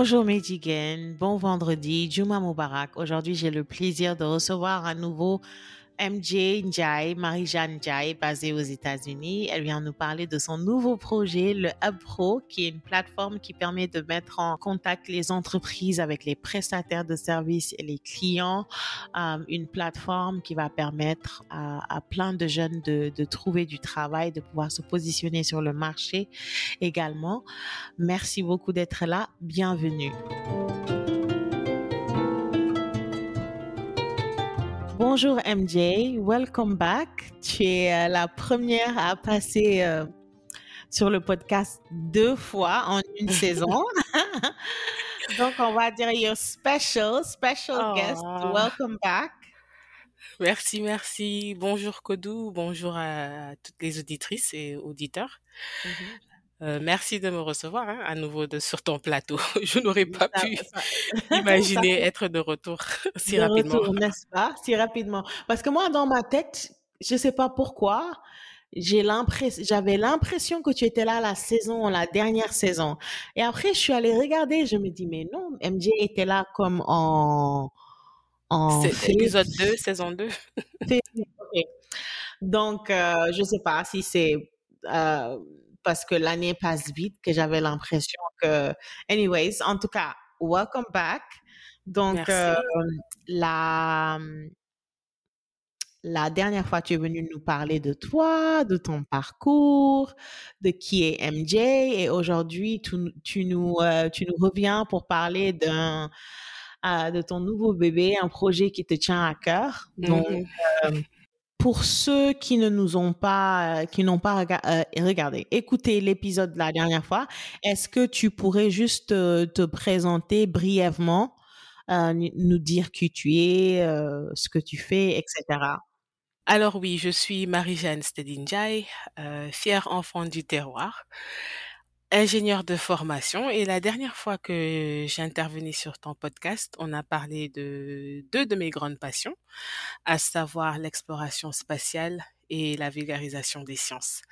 Bonjour Medigan, bon vendredi, Juma Mubarak. Aujourd'hui, j'ai le plaisir de recevoir à nouveau MJ Njai, Marie-Jeanne Njai, basée aux États-Unis. Elle vient nous parler de son nouveau projet, le Hub Pro, qui est une plateforme qui permet de mettre en contact les entreprises avec les prestataires de services et les clients. Euh, une plateforme qui va permettre à, plein de jeunes de trouver du travail, de pouvoir se positionner sur le marché également. Merci beaucoup d'être là. Bienvenue. Bonjour MJ, welcome back. Tu es euh, la première à passer euh, sur le podcast deux fois en une saison. Donc on va dire your special, special guest. Oh. Welcome back. Merci, merci. Bonjour Kodou, bonjour à toutes les auditrices et auditeurs. Mhm. Euh, merci de me recevoir hein, à nouveau de, sur ton plateau. Je n'aurais pas Ça- pu ça- imaginer être de retour si de rapidement. retour, n'est-ce pas? Si rapidement. Parce que moi, dans ma tête, je sais pas pourquoi, j'ai l'impression, j'avais l'impression que tu étais là la saison, la dernière saison. Et après, je suis allée regarder, je me dis, mais non, MJ était là comme en, en épisode 2, saison 2. Ok. Donc, euh, je sais pas si c'est euh, parce que l'année passe vite que j'avais l'impression que. Anyways, en tout cas, welcome back. Donc, euh, la, la dernière fois, tu es venu nous parler de toi, de ton parcours, de qui est MJ, et aujourd'hui, tu, tu nous, euh, tu nous reviens pour parler d'un, euh, de ton nouveau bébé, un projet qui te tient à cœur. Donc, Mhm. euh, pour ceux qui ne nous ont pas, euh, qui n'ont pas euh, regardé, écoutez l'épisode de la dernière fois, est-ce que tu pourrais juste euh, te présenter brièvement, nous dire qui tu es, ce que tu fais, etc. Alors oui, je suis Marie-Jeanne Stedinjai, fière enfant du terroir, ingénieure de formation. Et la dernière fois que j'ai intervenu sur ton podcast, on a parlé de deux de mes grandes passions, à savoir l'exploration spatiale et la vulgarisation des sciences.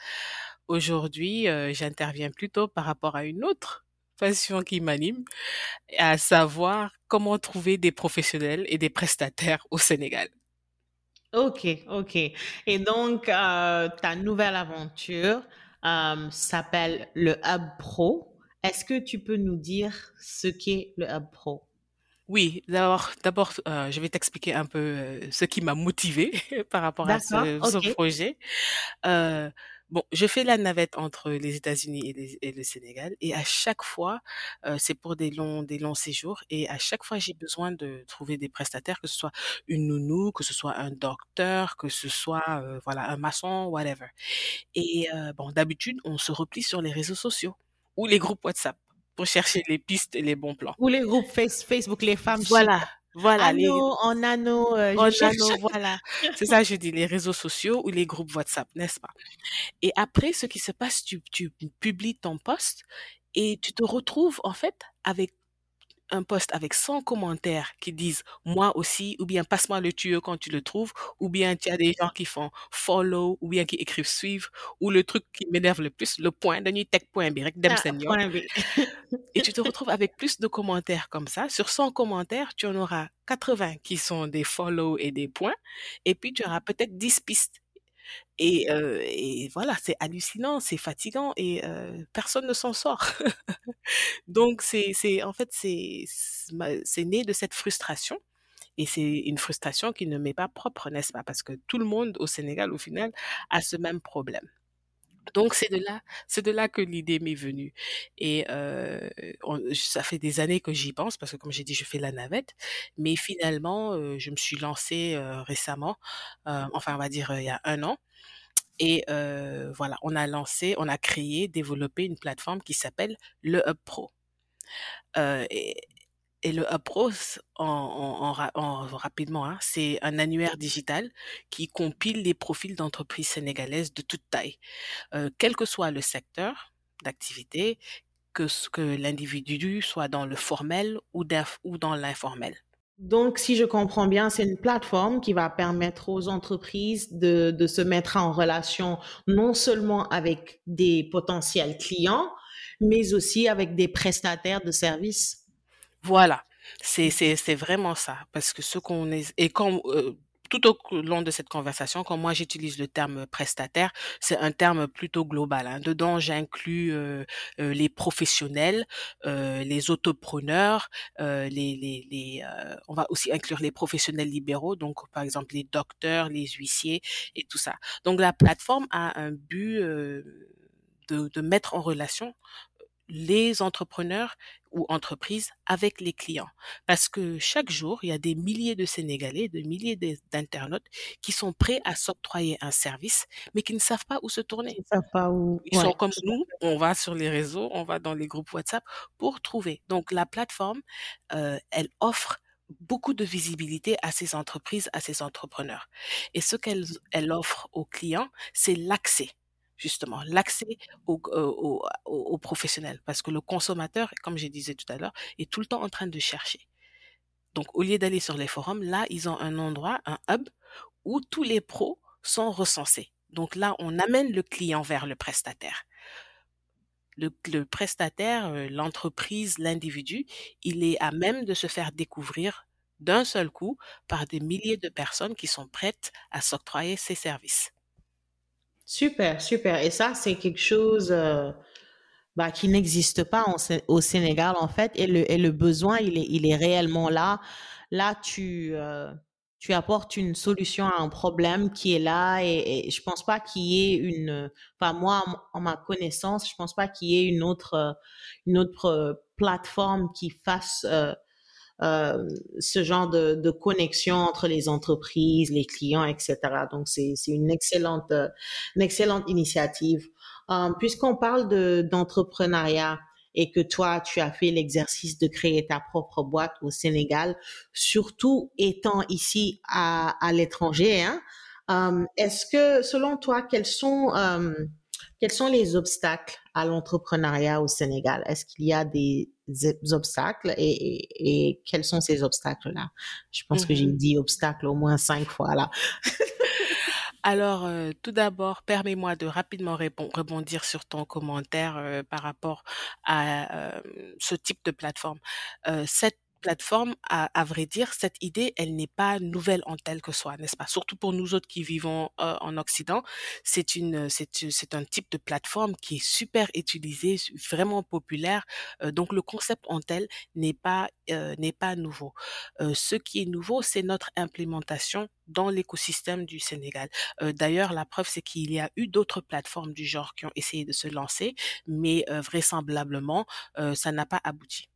Aujourd'hui, euh, j'interviens plutôt par rapport à une autre passion qui m'anime, à savoir comment trouver des professionnels et des prestataires au Sénégal. Ok, ok. Et donc, euh, ta nouvelle aventure euh, s'appelle le Hub Pro. Est-ce que tu peux nous dire ce qu'est le Hub Pro? Oui, d'abord, d'abord, euh, je vais t'expliquer un peu euh, ce qui m'a motivé par rapport à ce, projet. Euh, bon, je fais la navette entre les États-Unis et, les- et le Sénégal, et à chaque fois, euh, c'est pour des longs, des longs séjours, et à chaque fois, j'ai besoin de trouver des prestataires, que ce soit une nounou, que ce soit un docteur, que ce soit, euh, voilà, un maçon, whatever. Et euh, bon, d'habitude, on se replie sur les réseaux sociaux ou les groupes WhatsApp pour chercher les pistes et les bons plans. Ou les groupes Face- Facebook, les femmes chic. Voilà, voilà, les, Anneau, en anneau, euh, cherche. nano, voilà. C'est ça, je dis, les réseaux sociaux ou les groupes WhatsApp, n'est-ce pas? Et après, ce qui se passe, tu, tu publies ton post et tu te retrouves, en fait, avec un post avec 100 commentaires qui disent moi aussi, ou bien passe-moi le tuyau quand tu le trouves, ou bien tu as des gens qui font follow, ou bien qui écrivent suivre, ou le truc qui m'énerve le plus, le point, teg point Ah, point B. Et tu te retrouves avec plus de commentaires comme ça. Sur 100 commentaires, tu en auras 80 qui sont des follow et des points. Et puis, tu auras peut-être 10 pistes. Et, voilà, c'est hallucinant, c'est fatigant et personne ne s'en sort. Donc, c'est, en fait, c'est, c'est né de cette frustration. Et c'est une frustration qui ne m'est pas propre, n'est-ce pas? Parce que tout le monde au Sénégal, au final, a ce même problème. Donc c'est de là, c'est de là que l'idée m'est venue. Et euh, ça fait des années que j'y pense parce que comme j'ai dit, je fais la navette. Mais finalement, euh, je me suis lancée euh, récemment, euh, enfin on va dire euh, il y a un an. Et voilà, on a lancé, on a créé, développé une plateforme qui s'appelle le Hub Pro. Et, et le c- en, en- en ra- en- rapidement, hein, c'est un annuaire digital qui compile les profils d'entreprises sénégalaises de toute taille euh, quel que soit le secteur d'activité, que, que l'individu soit dans le formel ou, dans l'informel. Donc, si je comprends bien, c'est une plateforme qui va permettre aux entreprises de se mettre en relation non seulement avec des potentiels clients, mais aussi avec des prestataires de services. Voilà, c'est c'est c'est vraiment ça, parce que ce qu'on est et quand euh, tout au long de cette conversation, quand moi j'utilise le terme prestataire, c'est un terme plutôt global. hein. Dedans, j'inclus euh, euh, les professionnels, les autopreneurs, les les les. on va aussi inclure les professionnels libéraux, donc par exemple les docteurs, les huissiers et tout ça. Donc la plateforme a un but de de mettre en relation les entrepreneurs ou entreprises avec les clients. Parce que chaque jour, il y a des milliers de Sénégalais, des milliers d'internautes qui sont prêts à s'octroyer un service, mais qui ne savent pas où se tourner. Ils savent pas où. Ils sont comme nous, on va sur les réseaux, on va dans les groupes WhatsApp pour trouver. Donc la plateforme, euh, elle offre beaucoup de visibilité à ces entreprises, à ces entrepreneurs. Et ce qu'elle elle offre aux clients, c'est l'accès justement, l'accès aux, euh, professionnels. Parce que le consommateur, comme je disais tout à l'heure, est tout le temps en train de chercher. Donc, au lieu d'aller sur les forums, là, ils ont un endroit, un hub, où tous les pros sont recensés. Donc là, on amène le client vers le prestataire. Le, le prestataire, euh, l'entreprise, l'individu, il est à même de se faire découvrir d'un seul coup par des milliers de personnes qui sont prêtes à s'octroyer ses services. Super, super. Et ça, c'est quelque chose euh, bah, qui n'existe pas au Sénégal, en fait. Et le, et le besoin, il est, il est réellement là. Là, tu, euh, tu apportes une solution à un problème qui est là. Et, et je pense pas qu'il y ait une. Enfin, moi, en ma connaissance, je pense pas qu'il y ait une autre, euh, une autre plateforme qui fasse. Ce genre de, de connexion entre les entreprises, les clients, etc. Donc, c'est, une excellente, euh, une excellente initiative. Euh, puisqu'on parle de, d'entrepreneuriat et que toi, tu as fait l'exercice de créer ta propre boîte au Sénégal, surtout étant ici à, à l'étranger, hein, euh, est-ce que, selon toi, quels sont, euh, quels sont les obstacles à l'entrepreneuriat au Sénégal? Est-ce qu'il y a des obstacles et, et- et quels sont ces obstacles-là? Je pense que j'ai Mhm. dit obstacle au moins cinq fois là. Alors, euh, tout d'abord, permets-moi de rapidement rebondir sur ton commentaire euh, par rapport à euh, ce type de plateforme. Cette plateforme, à, vrai dire, cette idée, elle n'est pas nouvelle en telle que soit, n'est-ce pas? Surtout pour nous autres qui vivons euh, en Occident, c'est une, c'est, un type de plateforme qui est super utilisé, vraiment populaire. Euh, donc, le concept en tel n'est pas, euh, n'est pas nouveau. Ce qui est nouveau, c'est notre implémentation dans l'écosystème du Sénégal. D'ailleurs, la preuve, c'est qu'il y a eu d'autres plateformes du genre qui ont essayé de se lancer, mais vraisemblablement, ça n'a pas abouti.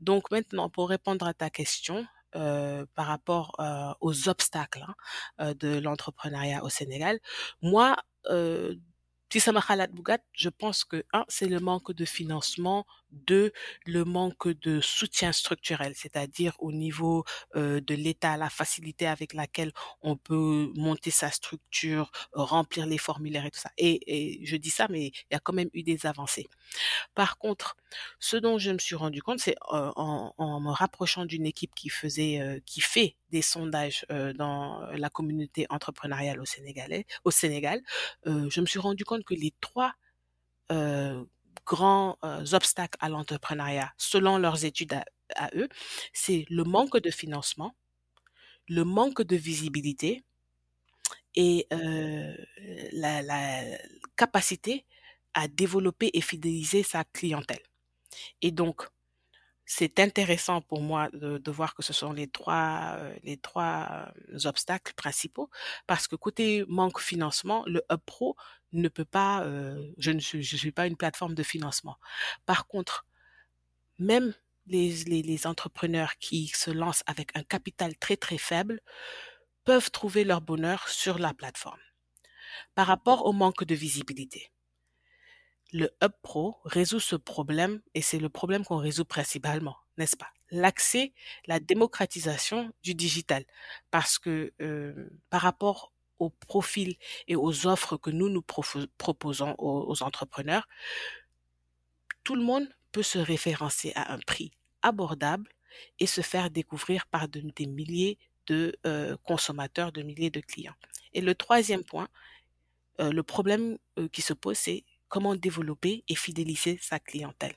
Donc maintenant, pour répondre à ta question, euh, par rapport euh, aux obstacles hein, euh, de l'entrepreneuriat au Sénégal, moi, euh, bougat, je pense que un, c'est le manque de financement, deux, le manque de soutien structurel, c'est-à-dire au niveau de l'État, la facilité avec laquelle on peut monter sa structure, remplir les formulaires et tout ça. Et, je dis ça, mais il y a quand même eu des avancées. Par contre, ce dont je me suis rendu compte, c'est en, me rapprochant d'une équipe qui faisait, qui fait des sondages dans la communauté entrepreneuriale au Sénégalais, au Sénégal, je me suis rendu compte que les trois grands euh, obstacles à l'entrepreneuriat, selon leurs études à, eux, c'est le manque de financement, le manque de visibilité et euh, la capacité à développer et fidéliser sa clientèle. Et donc, c'est intéressant pour moi de, de voir que ce sont les trois, euh, les trois euh, obstacles principaux parce que côté manque financement, le Hub Pro ne peut pas, euh, je ne suis, je suis pas une plateforme de financement. Par contre, même les, les, les entrepreneurs qui se lancent avec un capital très très faible peuvent trouver leur bonheur sur la plateforme. Par rapport au manque de visibilité, le Hub Pro résout ce problème et c'est le problème qu'on résout principalement, n'est-ce pas? L'accès, la démocratisation du digital. Parce que euh, par rapport aux profils et aux offres que nous nous proposons aux, entrepreneurs, tout le monde peut se référencer à un prix abordable et se faire découvrir par de- des milliers de euh, consommateurs, de milliers de clients. Et le troisième point, euh, le problème qui se pose, c'est comment développer et fidéliser sa clientèle.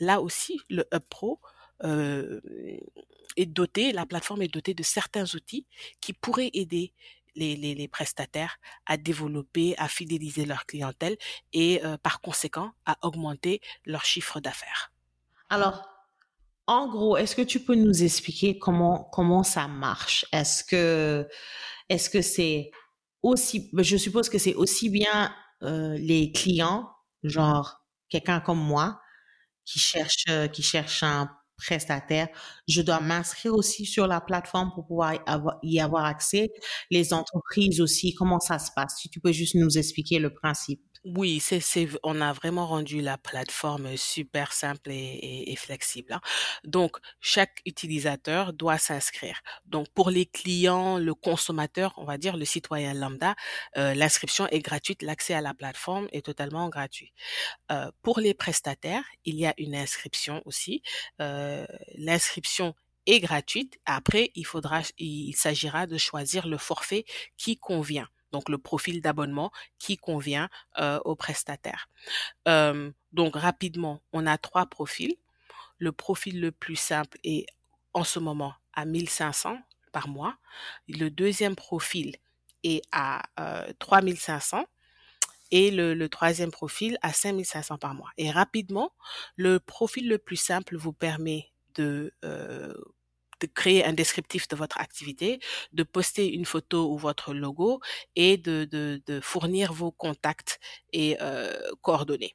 Là aussi, le Hub Pro euh, est dotée, la plateforme est dotée de certains outils qui pourraient aider les, les, les prestataires à développer, à fidéliser leur clientèle et euh, par conséquent à augmenter leur chiffre d'affaires. Alors, en gros, est-ce que tu peux nous expliquer comment comment ça marche? Est-ce que est-ce que c'est aussi je suppose que c'est aussi bien euh, les clients, genre quelqu'un comme moi qui cherche euh, qui cherche un prestataire, je dois m'inscrire aussi sur la plateforme pour pouvoir y avoir accès. Les entreprises aussi, comment ça se passe? Si tu peux juste nous expliquer le principe. Oui, c'est, c'est, on a vraiment rendu la plateforme super simple et, flexible. hein. Donc, chaque utilisateur doit s'inscrire. Donc, pour les clients, le consommateur, on va dire le citoyen lambda, euh, l'inscription est gratuite, l'accès à la plateforme est totalement gratuit. Euh, pour les prestataires, il y a une inscription aussi. Euh, l'inscription est gratuite. Après, il faudra, il s'agira de choisir le forfait qui convient donc le profil d'abonnement qui convient euh, aux prestataires. Euh, donc rapidement, on a trois profils. Le profil le plus simple est en ce moment à 1500 par mois. Le deuxième profil est à euh, 3500 et le, le, troisième profil à 5500 par mois. Et rapidement, le profil le plus simple vous permet de euh, de créer un descriptif de votre activité, de poster une photo ou votre logo et de, de, fournir vos contacts et euh, coordonnées.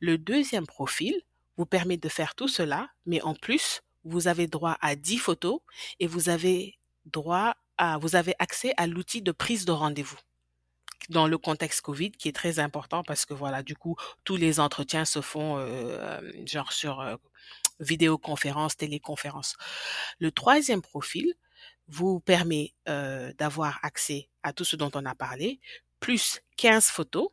Le deuxième profil vous permet de faire tout cela, mais en plus, vous avez droit à 10 photos et vous avez droit à, vous avez accès à l'outil de prise de rendez-vous dans le contexte Covid, qui est très important parce que voilà, du coup, tous les entretiens se font euh, genre sur euh, vidéoconférence, téléconférence. Le troisième profil vous permet euh, d'avoir accès à tout ce dont on a parlé, plus 15 photos.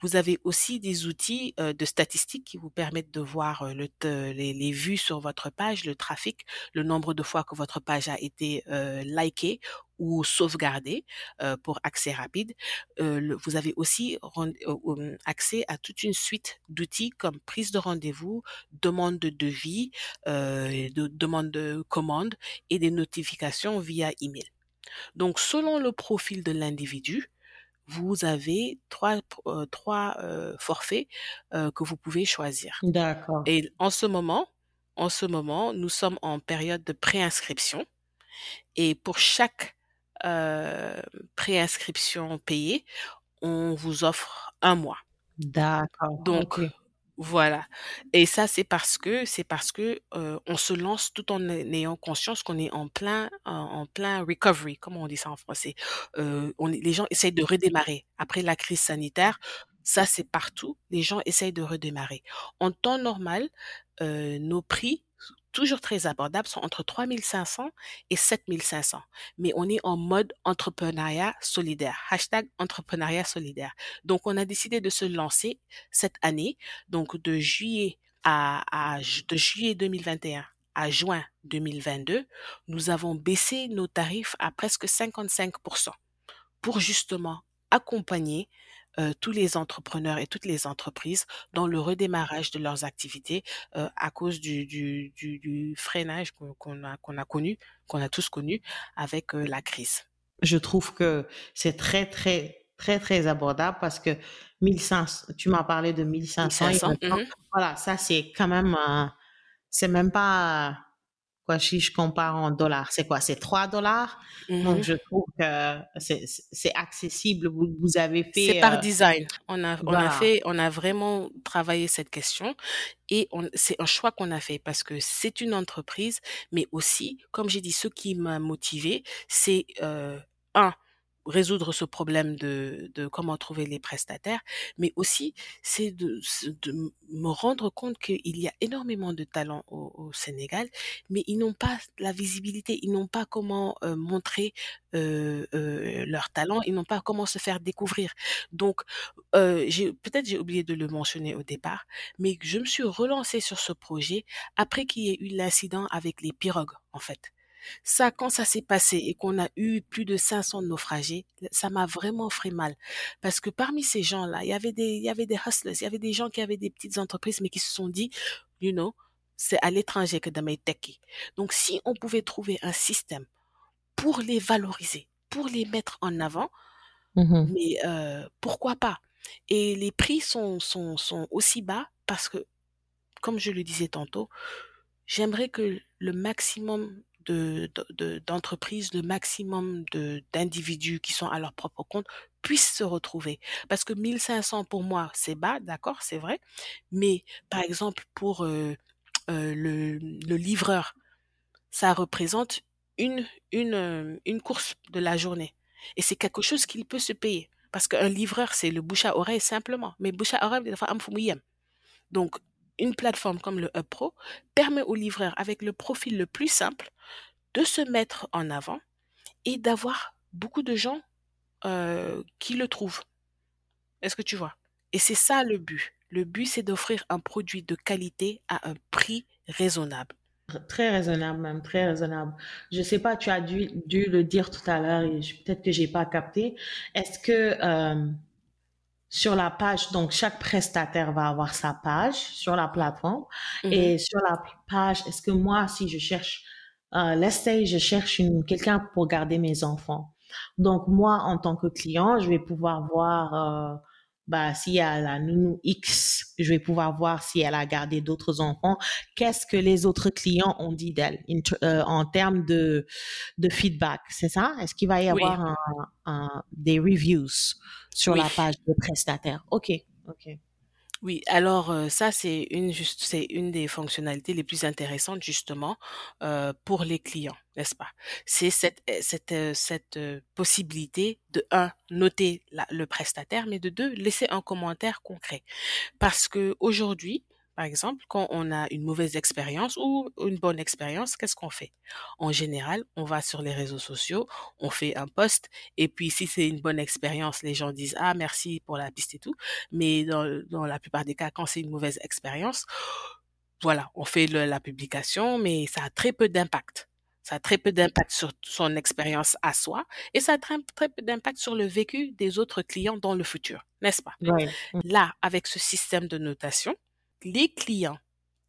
Vous avez aussi des outils de statistiques qui vous permettent de voir le, les, vues sur votre page, le trafic, le nombre de fois que votre page a été likée ou sauvegardée pour accès rapide. Vous avez aussi accès à toute une suite d'outils comme prise de rendez-vous, demande de devis, de, demande de commande et des notifications via email. Donc, selon le profil de l'individu, vous avez trois, euh, trois euh, forfaits euh, que vous pouvez choisir. D'accord. Et en ce moment, en ce moment, nous sommes en période de préinscription. Et pour chaque préinscription payée, on vous offre un mois. D'accord. Donc, okay. Voilà. Et ça, c'est parce que c'est parce que euh, on se lance tout en ayant conscience qu'on est en plein en, plein recovery, comment on dit ça en français. Euh, on, les gens essayent de redémarrer après la crise sanitaire. Ça, c'est partout. Les gens essayent de redémarrer. En temps normal, euh, nos prix toujours très abordables, sont entre 3500 et 7500. Mais on est en mode entrepreneuriat solidaire. Hashtag entrepreneuriat solidaire. Donc, on a décidé de se lancer cette année, donc de juillet à, de juillet 2021 à juin 2022, nous avons baissé nos tarifs à presque 55% pour justement accompagner euh, tous les entrepreneurs et toutes les entreprises dans le redémarrage de leurs activités euh, à cause du, du, du, du freinage qu'on a, qu'on a connu, qu'on a tous connu avec euh, la crise. Je trouve que c'est très, très, très, très abordable parce que 1500, tu m'as parlé de 1500. 1500 mm-hmm. Voilà, ça c'est quand même, c'est même pas quoi, si je compare en dollars, c'est quoi? C'est 3 dollars? Mhm. Donc, je trouve que c'est accessible. Vous, vous avez fait. C'est par design. On a, on a fait, on a vraiment travaillé cette question et c'est un choix qu'on a fait parce que c'est une entreprise, mais aussi, comme j'ai dit, ce qui m'a motivé, c'est euh, un, résoudre ce problème de, comment trouver les prestataires, mais aussi c'est de, me rendre compte qu'il y a énormément de talents au, Sénégal, mais ils n'ont pas la visibilité, ils n'ont pas comment euh, montrer euh, euh, leur talent, ils n'ont pas comment se faire découvrir. Donc, euh, peut-être j'ai oublié de le mentionner au départ, mais je me suis relancée sur ce projet après qu'il y ait eu l'incident avec les pirogues, en fait. Ça, quand ça s'est passé et qu'on a eu plus de 500 naufragés, ça m'a vraiment fait mal. Parce que parmi ces gens-là, il y avait des, il y avait des hustlers, il y avait des gens qui avaient des petites entreprises, mais qui se sont dit, you know, c'est à l'étranger que damay tekki donc si on pouvait trouver un système pour les valoriser pour les mettre en avant Mhm. mais euh, pourquoi pas? Et les prix sont, sont, sont aussi bas parce que comme je le disais tantôt j'aimerais que le maximum de, de- de- d'entreprises, le maximum d'individus qui sont à leur propre compte puissent se retrouver. Parce que 1500 pour moi, c'est bas, d'accord, c'est vrai. Mais par exemple, pour euh, euh, le, le livreur, ça représente une, une, euh, une course de la journée. Et c'est quelque chose qu'il peut se payer. Parce qu'un livreur, c'est le bouche à oreille simplement. Mais bouche à oreille, des fois. Donc, une plateforme comme le Hub Pro permet au livreur, avec le profil le plus simple, de se mettre en avant et d'avoir beaucoup de gens euh, qui le trouvent. Est-ce que tu vois? Et c'est ça le but. Le but, c'est d'offrir un produit de qualité à un prix raisonnable. Très raisonnable, même, très raisonnable. Je sais pas, tu as dû, le dire tout à l'heure et peut-être que j'ai pas capté. Est-ce que euh, sur la page, donc chaque prestataire va avoir sa page sur la plateforme Mhm. et sur la page, est-ce que moi, si je cherche, euh, let's say, je cherche quelqu'un pour garder mes enfants. Donc moi, en tant que client, je vais pouvoir voir, euh, bah, s'il y a la nounou X, je vais pouvoir voir si elle a gardé d'autres enfants. Qu'est-ce que les autres clients ont dit d'elle euh, en termes de, de feedback, c'est ça? Est-ce qu'il va y Oui, avoir un, un- des reviews sur oui. la page de prestataire? Ok, ok. Oui, alors euh, ça c'est une c'est une des fonctionnalités les plus intéressantes justement euh, pour les clients, n'est-ce pas? C'est cette euh, cette cette possibilité de un noter le prestataire, mais de deux laisser un commentaire concret. Parce que aujourd'hui, par exemple, quand on a une mauvaise expérience ou une bonne expérience, qu'est-ce qu'on fait? En général, on va sur les réseaux sociaux, on fait un post, et puis si c'est une bonne expérience, les gens disent ah merci pour la piste et tout. Mais dans, dans la plupart des cas, quand c'est une mauvaise expérience, voilà, on fait le- la publication, mais ça a très peu d'impact. Ça a très peu d'impact sur son expérience à soi et ça a très, très peu d'impact sur le vécu des autres clients dans le futur, n'est-ce pas? Ouais. Là, avec ce système de notation, les clients,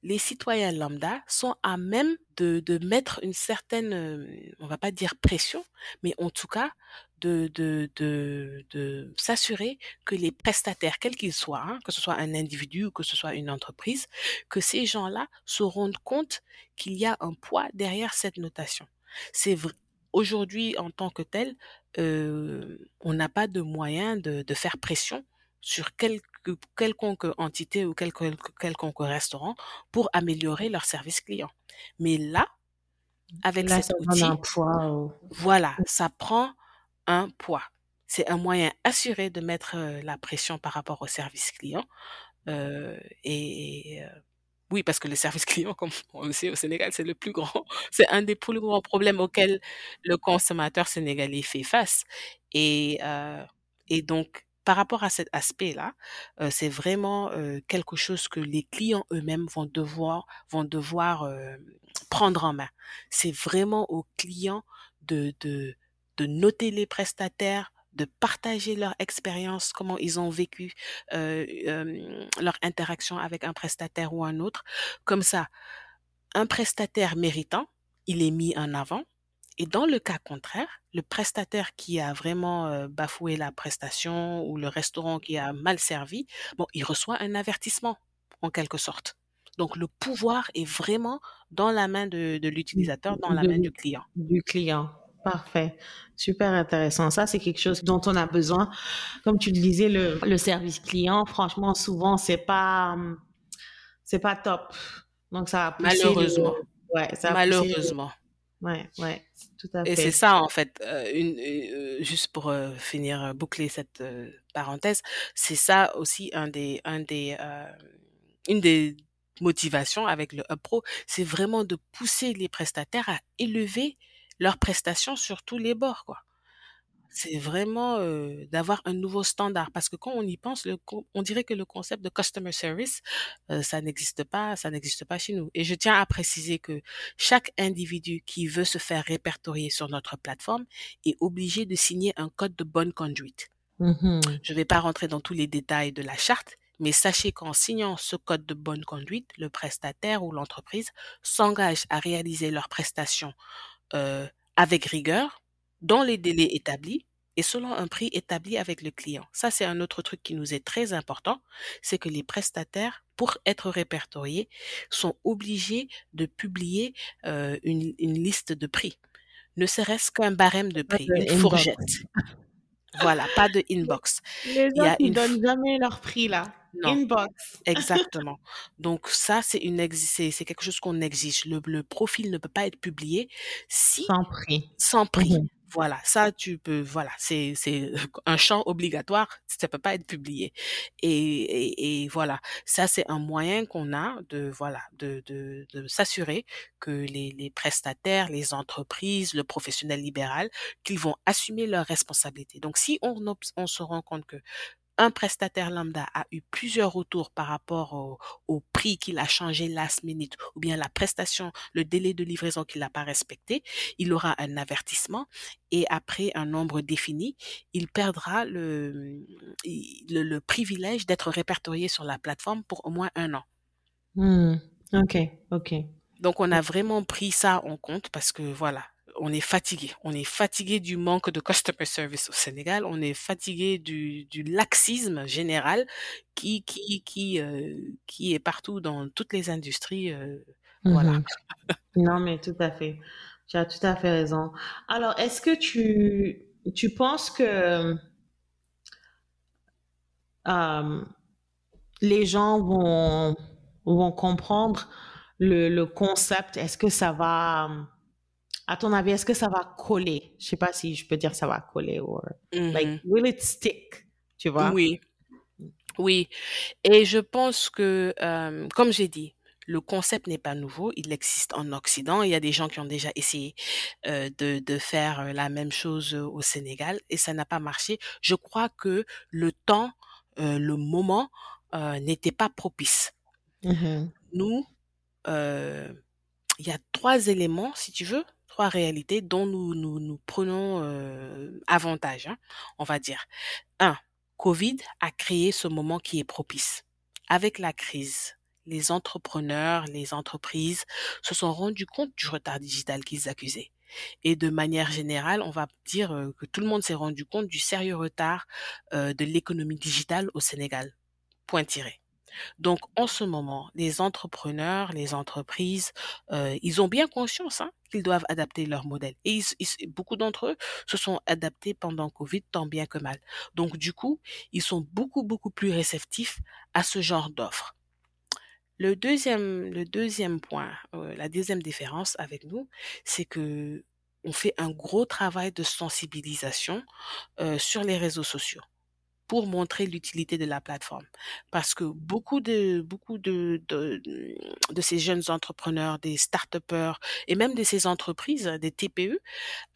les citoyens lambda sont à même de, de mettre une certaine, euh, on va pas dire pression, mais en tout cas de, de, de, de s'assurer que les prestataires, quels qu'ils soient, hein, que ce soit un individu ou que ce soit une entreprise, que ces gens-là se rendent compte qu'il y a un poids derrière cette notation. C'est vrai. Aujourd'hui, en tant que tel, euh, on n'a pas de moyen de, de faire pression sur quelque, quelconque entité ou quelque, quelconque restaurant pour améliorer leur service client. Mais là, avec Là, cet outil, un poids. au- voilà, ça prend un poids. C'est un moyen assuré de mettre euh, la pression par rapport au service client. Euh, et et, euh, oui, parce que le service client, comme on le sait au Sénégal, c'est le plus grand, c'est un des plus grands problèmes auxquels le consommateur sénégalais fait face. Et, euh, et donc, par rapport à cet aspect-là, euh, c'est vraiment euh, quelque chose que les clients eux-mêmes vont devoir, vont devoir euh, prendre en main. C'est vraiment aux clients de, de, de noter les prestataires, de partager leur expérience, comment ils ont vécu leur interaction avec un prestataire ou un autre. Comme ça, un prestataire méritant, il est mis en avant. Et dans le cas contraire, le prestataire qui a vraiment euh, bafoué la prestation ou le restaurant qui a mal servi, bon, il reçoit un avertissement en quelque sorte. Donc le pouvoir est vraiment dans la main de, de l'utilisateur, dans la de- main du client. du client. Parfait. Super intéressant. Ça, c'est quelque chose dont on a besoin. Comme tu le disais, le, le service client, franchement, souvent, c'est pas, hum, c'est pas top. Donc, ça a poussé le- Malheureusement. ouais, ça a poussé le- Malheureusement. Ouais, ouais, tout à Et fait. c'est ça, en fait, euh, une, euh, juste pour euh, finir, euh, boucler cette euh, parenthèse, c'est ça aussi un des, un des, euh, une des motivations avec le Hub Pro, c'est vraiment de pousser les prestataires à élever leurs prestations sur tous les bords, quoi. C'est vraiment euh, d'avoir un nouveau standard parce que quand on y pense, le, on dirait que le concept de customer service, euh, ça n'existe pas, ça n'existe pas chez nous. Et je tiens à préciser que chaque individu qui veut se faire répertorier sur notre plateforme est obligé de signer un code de bonne conduite. Mhm. Je ne vais pas rentrer dans tous les détails de la charte, Mais sachez qu'en signant ce code de bonne conduite, le prestataire ou l'entreprise s'engage à réaliser leurs prestations euh, avec rigueur, dans les délais établis et selon un prix établi avec le client. Ça, c'est un autre truc qui nous est très important, c'est que les prestataires, pour être répertoriés, sont obligés de publier euh, une, une liste de prix, ne serait-ce qu'un barème de prix, une fourchette. Voilà, pas de inbox. Les autres, ils donnent jamais leur prix là. Inbox. Exactement. Donc ça, c'est une c'est quelque chose qu'on exige. Le, le, profil ne peut pas être publié si sans prix. Sans prix. Mmh voilà, ça tu peux, voilà, c'est c'est un champ obligatoire, ça peut pas être publié. Et, et, voilà, ça c'est un moyen qu'on a de voilà de de, s'assurer que les, les prestataires, les entreprises, le professionnel libéral, qu'ils vont assumer leurs responsabilités. Donc si on on se rend compte que un prestataire lambda a eu plusieurs retours par rapport au, au prix qu'il a changé last minute ou bien la prestation, le délai de livraison qu'il n'a pas respecté, il aura un avertissement et après un nombre défini, il perdra le, le, le privilège d'être répertorié sur la plateforme pour au moins un an. Mmh. Ok, ok. Donc on a vraiment pris ça en compte parce que voilà, on est fatigué. On est fatigué du manque de customer service au Sénégal. On est fatigué du, du laxisme général qui qui qui euh, qui est partout dans toutes les industries. Euh, Voilà. Mhm. non, mais tout à fait. Tu as tout à fait raison. Alors, est-ce que tu tu penses que euh, les gens vont vont comprendre le, le concept? Est-ce que ça va à ton avis, est-ce que ça va coller? Je sais pas si je peux dire ça va coller ou like Mhm. will it stick? Tu vois? Oui, oui. Et je pense que, euh, comme j'ai dit, le concept n'est pas nouveau, il existe en Occident. Il y a des gens qui ont déjà essayé euh, de, de faire euh, la même chose au Sénégal et ça n'a pas marché. Je crois que le temps, euh, le moment euh, n'était pas propice. Mhm. Nous, il y a trois éléments, si tu veux, trois réalités dont nous nous, prenons euh, avantage, hein, on va dire. Un, Covid a créé ce moment qui est propice. Avec la crise, les entrepreneurs, les entreprises se sont rendus compte du retard digital qu'ils accusaient. Et de manière générale, on va dire euh, que tout le monde s'est rendu compte du sérieux retard euh, de l'économie digitale au Sénégal. Point tiré. Donc, en ce moment, les entrepreneurs, les entreprises, euh, ils ont bien conscience hein, qu'ils doivent adapter leur modèle. Et beaucoup d'entre eux se sont adaptés pendant Covid, tant bien que mal. Donc, du coup, ils sont beaucoup, beaucoup plus réceptifs à ce genre d'offres. Le deuxième, le deuxième point, euh, la deuxième différence avec nous, c'est que on fait un gros travail de sensibilisation euh, sur les réseaux sociaux pour montrer l'utilité de la plateforme. Parce que beaucoup de, beaucoup de, de, de ces jeunes entrepreneurs, des start-upers et même de ces entreprises, des TPE,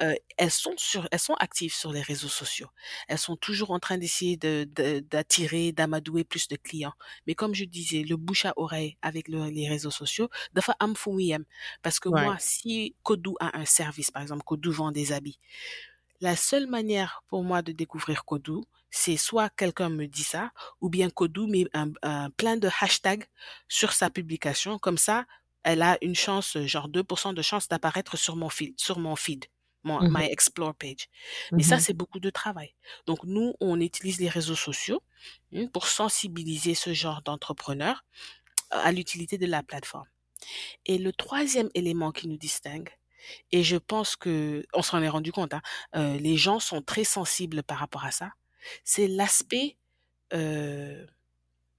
euh, elles sont sur, elles sont actives sur les réseaux sociaux. Elles sont toujours en train d'essayer de, de- d'attirer, d'amadouer plus de clients. Mais comme je disais, le bouche à oreille avec le- les réseaux sociaux, dafa am. Parce que Ouais. moi, si Kodou a un service, par exemple, Kodou vend des habits, la seule manière pour moi de découvrir Kodou, c'est soit quelqu'un me dit ça, ou bien Kodou met un, un- plein de hashtags sur sa publication. Comme ça, elle a une chance, genre 2% de chance d'apparaître sur mon feed, sur mon feed, mon, Mhm. my explore page. Mais ça, Mhm. c'est beaucoup de travail. Donc nous, on utilise les réseaux sociaux hein, pour sensibiliser ce genre d'entrepreneurs à l'utilité de la plateforme. Et le troisième élément qui nous distingue, et je pense que on s'en est rendu compte, hein, euh, les gens sont très sensibles par rapport à ça, c'est l'aspect euh,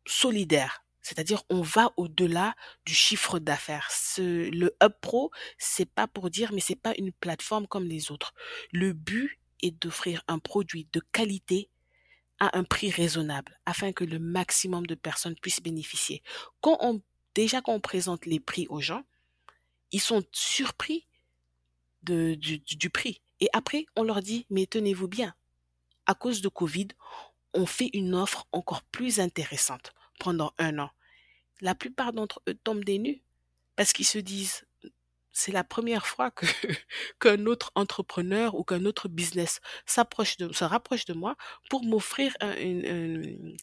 solidaire. C'est-à-dire, on va au-delà du chiffre d'affaires. Le Hub Pro, c'est pas pour dire, mais c'est pas une plateforme comme les autres. Le but est d'offrir un produit de qualité à un prix raisonnable, afin que le maximum de personnes puissent bénéficier. Quand on, déjà quand on présente les prix aux gens, ils sont surpris du prix. Et après, on leur dit, mais tenez-vous bien, à cause de Covid, on fait une offre encore plus intéressante pendant un an. La plupart d'entre eux tombent des nues parce qu'ils se disent, c'est la première fois que qu'un autre entrepreneur ou qu'un autre business s'approche de se rapproche de moi pour m'offrir un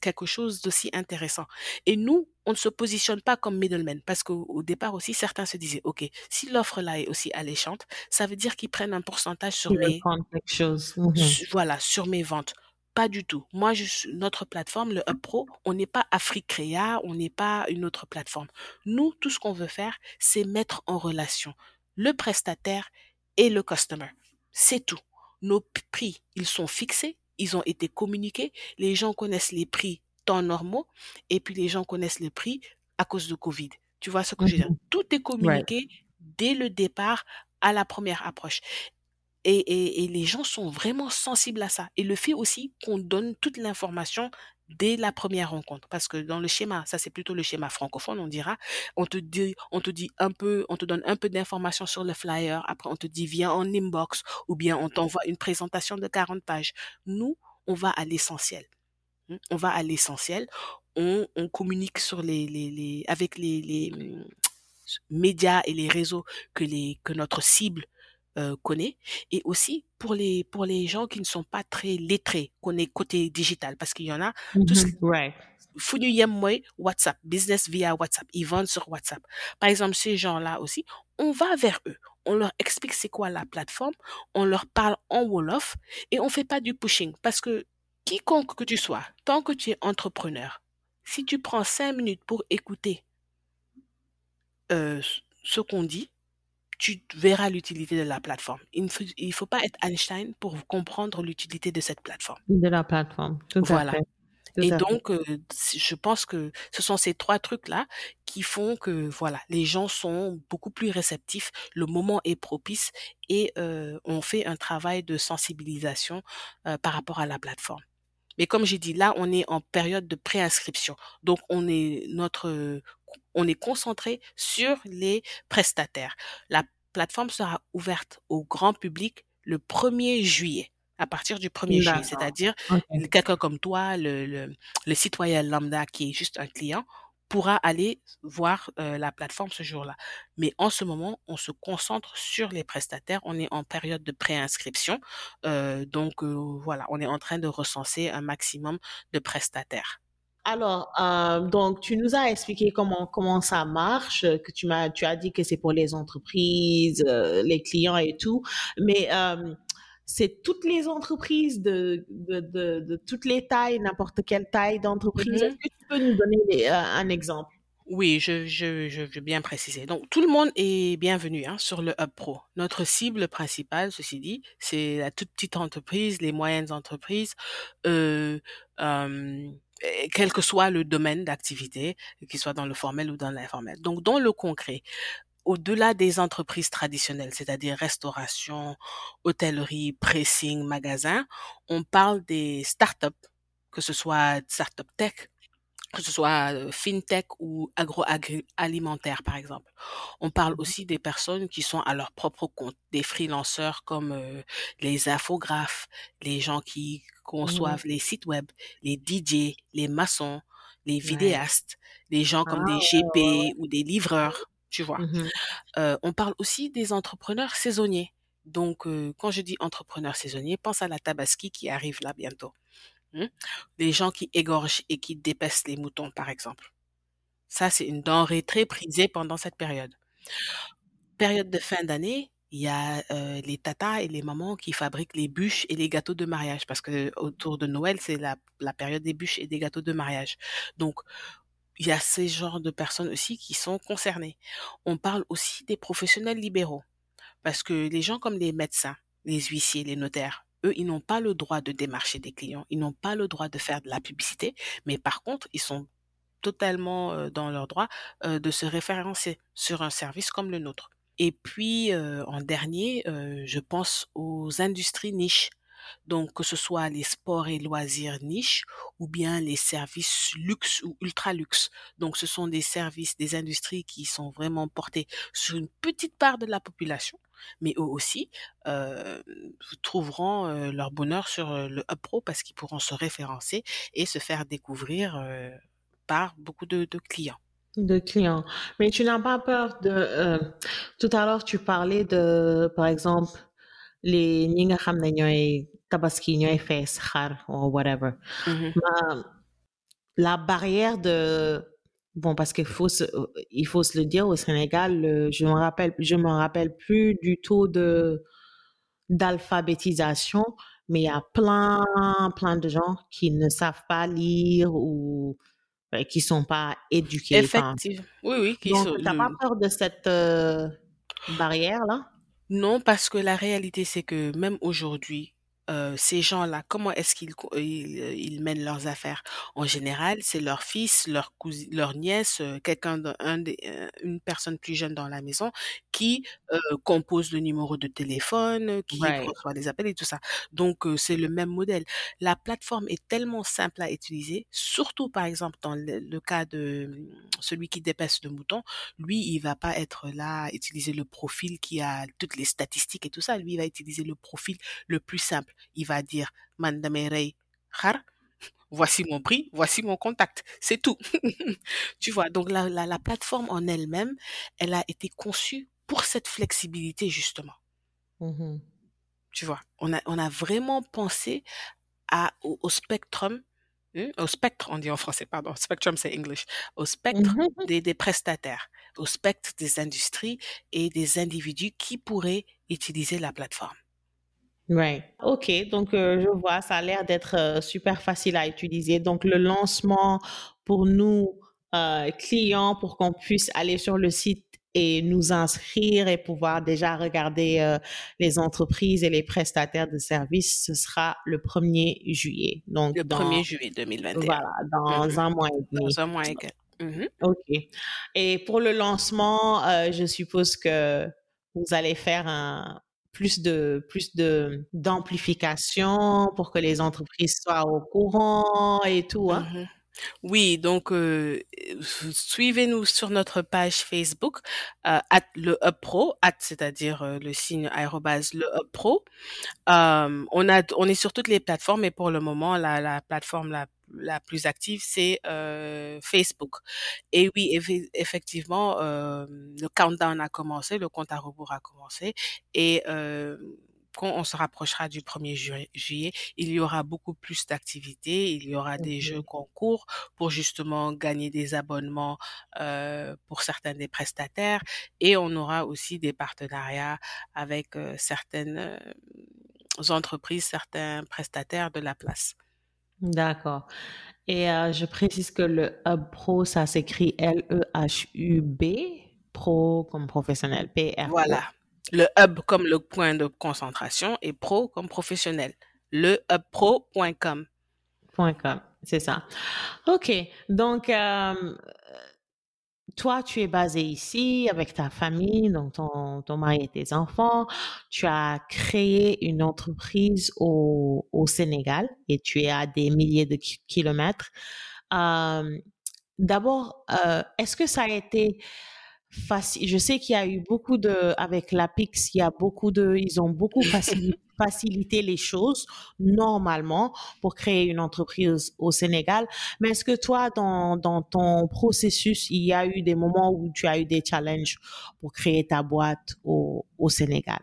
quelque chose d'aussi intéressant et nous, on ne se positionne pas comme middlemen parce qu'au au départ aussi certains se disaient: «OK, si l'offre là est aussi alléchante, ça veut dire qu'ils prennent un pourcentage sur Ils veulent mes prendre quelque chose. Su voilà, sur mes ventes». Pas du tout. Moi, je suis notre plateforme, le Hub Pro, on n'est pas Africrea, on n'est pas une autre plateforme. Nous, tout ce qu'on veut faire, c'est mettre en relation le prestataire et le customer. C'est tout. Nos prix, ils sont fixés, ils ont été communiqués, les gens connaissent les prix temps normaux et puis les gens connaissent le prix à cause de Covid. Tu vois ce que je veux dire? Mhm. Tout est communiqué dès le départ à la première approche et et les gens sont vraiment sensibles à ça. Et le fait aussi qu'on donne toute l'information dès la première rencontre. Parce que dans le schéma, ça c'est plutôt le schéma francophone, on dira, on te dit on te dit un peu on te donne un peu d'informations sur le flyer, après on te dit: «Viens en inbox» ou bien on t'envoie une présentation de 40 pages. Nous, on va à l'essentiel, mmh, on va à l'essentiel, on communique sur les avec les les, mmh, médias et les réseaux que les que notre cible heu, connaît et aussi pour les pour les gens qui ne sont pas très lettrés, est côté digital parce qu'il y en a tout ce. Right. fu ñu yem mooy WhatsApp, business via WhatsApp, ils vendent sur WhatsApp. Par exemple, ces gens-là aussi, on va vers eux, on leur explique c'est quoi la plateforme, on leur parle en wolof et on fait pas du pushing parce que quiconque que tu sois, tant que tu es entrepreneur, si tu prends 5 minutes pour écouter ce ce qu'on dit, tu verras l'utilité de la plateforme. Il ne faut il faut pas être Einstein pour comprendre l'utilité de cette plateforme. De la plateforme. Tout à Voilà fait. Tout et à donc heu, s je pense que ce sont ces 3 trucs-là qui font que, voilà, les gens sont beaucoup plus réceptifs, le moment est propice et heu, on fait un travail de sensibilisation, heu, par rapport à la plateforme. Mais comme j'ai dit, là, on est en période de préinscription. Donc on est notre, on est concentré sur les prestataires. La plateforme sera ouverte au grand public le 1er juillet, à partir du 1er juillet. C'est-à-dire, quelqu'un comme toi, le le le citoyen lambda qui est juste un client, pourra aller voir, heu, la plateforme ce jour-là. Mais en ce moment, on se concentre sur les prestataires, on est en période de préinscription, heu, donc heu, voilà, on est en train de recenser un maximum de prestataires. Alors, heu, donc tu nous as expliqué comment comment ça marche, que tu m'as tu as dit que c'est pour les entreprises, heu, les clients et tout, mais c'est toutes les entreprises de de de de toutes les tailles, n'importe quelle taille d'entreprise? Est-ce mh. que tu peux nous donner un exemple? Oui, je je je veux bien préciser. Donc tout le monde est bienvenu, hein, sur le Hub Pro. Notre cible principale, ceci dit, c'est la toute petite entreprise, les moyennes entreprises, quel que soit le domaine d'activité, qu'il soit dans le formel ou dans l'informel. Donc dans le concret, au-delà des entreprises traditionnelles, c'est-à-dire restauration, hôtellerie, pressing, magasin, on parle des start-up, que ce soit start-up tech, que ce soit, fintech ou agro-agri alimentaire, par exemple. On parle Mmh mh. aussi des personnes qui sont à leur propre compte, des freelanceurs comme, les infographes, les gens qui Mmh conçoivent les sites web, les DJ, les maçons, les Ouais. vidéastes, les gens Ah comme des ouais, ouais, GP ou des livreurs, tu vois? ouais. Mmh on parle aussi des entrepreneurs saisonniers. Donc quand je dis entrepreneurs saisonniers, pense à la tabaski qui arrive là bientôt, Les gens qui égorgent et qui dépecent les moutons, par exemple. Ça, c'est une denrée très prisée pendant cette période. Période de fin d'année, il y a, heu, les tatas et les mamans qui fabriquent les bûches et les gâteaux de mariage parce qu'autour de Noël, c'est la la période des bûches et des gâteaux de mariage. Donc il y a ces genres de personnes aussi qui sont concernées. On parle aussi des professionnels libéraux parce que les gens comme les médecins, les huissiers, les notaires, eux, ils n'ont pas le droit de démarcher des clients, ils n'ont pas le droit de faire de la publicité, mais par contre, ils sont totalement, heu, dans leur droit, heu, de se référencer sur un service comme le nôtre. Et puis, heu, en dernier, je pense aux industries niches. Donc que ce soit les sports et loisirs niches ou bien les services luxe ou ultra luxe. Donc ce sont des services, des industries qui sont vraiment portées sur une petite part de la population, mais eux aussi, heu, trouveront, heu, leur bonheur sur, heu, le Hub Pro parce qu'ils pourront se référencer et se faire découvrir, par beaucoup de clients. de clients. Mais tu n'as pas peur de... euh, tout à l'heure, tu parlais de, par exemple, les tabaski ñooy fees xar ou whatever. Mhm. Ma- la barrière de... Bon, parce qu'il faut se, il faut se le dire, au Sénégal, je me rappelle, je me rappelle plus du taux de, d'alphabétisation, mais il y a plein, plein de gens qui ne savent pas lire ou qui sont pas éduqués. Enfin, Effectivement. Oui, oui, qui donc, sont t'as pas peur de cette euh, barrière-là? Non, parce que la réalité, c'est que même aujourd'hui, euh, ces gens-là, comment est-ce qu'ils co- ils, euh, ils mènent leurs affaires? En général, c'est leur fils, leur cousine, leur nièce, euh, quelqu'un, de- un des- euh, une personne plus jeune dans la maison qui euh, compose le numéro de téléphone, qui Right. reçoit des appels et tout ça. Donc, euh, c'est le même modèle. La plateforme est tellement simple à utiliser, surtout par exemple dans le, le cas de hum, celui qui dépaisse le mouton. Lui, il va pas être là, à utiliser le profil qui a toutes les statistiques et tout ça. Lui, il va utiliser le profil le plus simple. Il va dire, man damay xar, voici mon prix, voici mon contact. C'est tout. Tu vois, donc la, la, la plateforme en elle-même, elle a été conçue pour cette flexibilité, justement. Mhm. Tu vois, on a, on a vraiment pensé à, au, au spectrum, hein, au spectre, on dit en français, pardon, spectrum c'est English, au spectre Mhm. des, des prestataires, au spectre des industries et des individus qui pourraient utiliser la plateforme. Right. OK, donc euh, je vois, ça a l'air d'être euh, super facile à utiliser. Donc le lancement pour nous, euh, clients, pour qu'on puisse aller sur le site et nous inscrire et pouvoir déjà regarder les entreprises et les prestataires de services, ce sera le 1er juillet. Donc Le dans, 1er juillet 2021. voilà, dans Mhm. un mois et demi. Dans un mois et quelques. Mhm. OK. Et pour le lancement, je suppose que vous allez faire un plus de plus de d'amplification pour que les entreprises soient au courant et tout, hein? Mhm. Oui, donc euh, suivez-nous sur notre page Facebook, euh, le Hub Pro, c'est-à-dire euh, le signe aérobase le Hub Pro. On a, on est sur toutes les plateformes, et pour le moment, la, la plateforme la, la plus active, c'est euh, Facebook. Et oui, effe- effectivement, euh, le countdown a commencé, le compte à rebours a commencé, et euh, quand on se rapprochera du 1er ju- juillet, il y aura beaucoup plus d'activités, il y aura des jeux concours pour justement gagner des abonnements euh, pour certains des prestataires, et on aura aussi des partenariats avec euh, certaines entreprises, certains prestataires de la place. D'accord. Et euh, je précise que le Hub Pro, ça s'écrit L-E-H-U-B, pro comme professionnel, P-R-O. Voilà. Le hub comme le point de concentration et pro comme professionnel. Le hubpro.com. Point com, c'est ça. OK. Donc, euh, toi, tu es basé ici avec ta famille, donc ton, ton mari et tes enfants. Tu as créé une entreprise au, au Sénégal et tu es à des milliers de ki- kilomètres. Euh, D'abord, euh, est-ce que ça a été facile? Je sais qu'il y a eu beaucoup de, avec l'APIX, il y a beaucoup de, ils ont beaucoup facili- facilité les choses normalement pour créer une entreprise au Sénégal. Mais est-ce que toi, dans, dans ton processus, il y a eu des moments où tu as eu des challenges pour créer ta boîte au, au Sénégal?